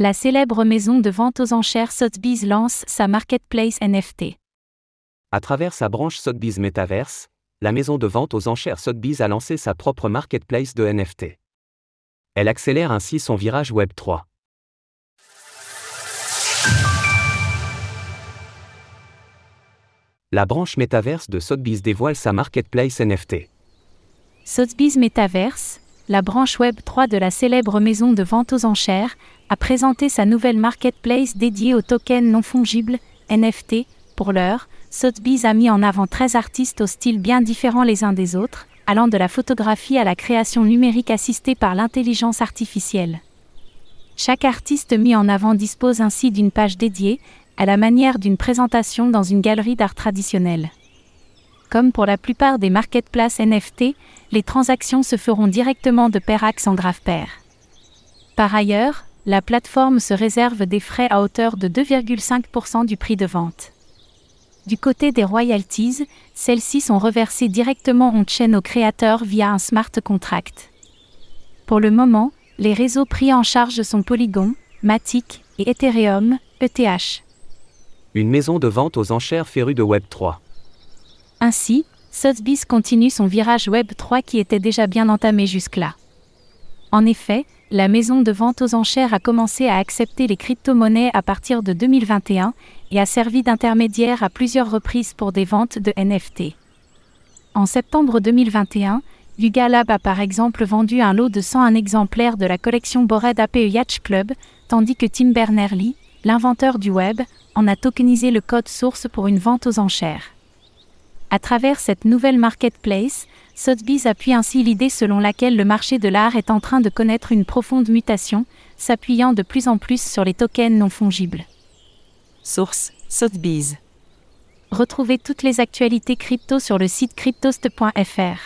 La célèbre maison de vente aux enchères Sotheby's lance sa marketplace NFT. À travers sa branche Sotheby's Metaverse, la maison de vente aux enchères Sotheby's a lancé sa propre marketplace de NFT. Elle accélère ainsi son virage Web 3. La branche Metaverse de Sotheby's dévoile sa marketplace NFT. Sotheby's Metaverse, la branche Web 3 de la célèbre maison de vente aux enchères, a présenté sa nouvelle marketplace dédiée aux tokens non fongibles, NFT. Pour l'heure, Sotheby's a mis en avant 13 artistes au style bien différents les uns des autres, allant de la photographie à la création numérique assistée par l'intelligence artificielle. Chaque artiste mis en avant dispose ainsi d'une page dédiée, à la manière d'une présentation dans une galerie d'art traditionnelle. Comme pour la plupart des marketplaces NFT, les transactions se feront directement de Perax en grave pair. Par ailleurs, la plateforme se réserve des frais à hauteur de 2,5% du prix de vente. Du côté des royalties, celles-ci sont reversées directement on-chain aux créateurs via un smart contract. Pour le moment, les réseaux pris en charge sont Polygon, Matic et Ethereum, ETH. Une maison de vente aux enchères férue de Web3. Ainsi, Sotheby's continue son virage Web 3 qui était déjà bien entamé jusque-là. En effet, la maison de vente aux enchères a commencé à accepter les crypto-monnaies à partir de 2021 et a servi d'intermédiaire à plusieurs reprises pour des ventes de NFT. En septembre 2021, Yuga Lab a par exemple vendu un lot de 101 exemplaires de la collection Bored Ape Yacht Club, tandis que Tim Berners-Lee, l'inventeur du web, en a tokenisé le code source pour une vente aux enchères. À travers cette nouvelle marketplace, Sotheby's appuie ainsi l'idée selon laquelle le marché de l'art est en train de connaître une profonde mutation, s'appuyant de plus en plus sur les tokens non fongibles. Source Sotheby's. Retrouvez toutes les actualités crypto sur le site cryptost.fr.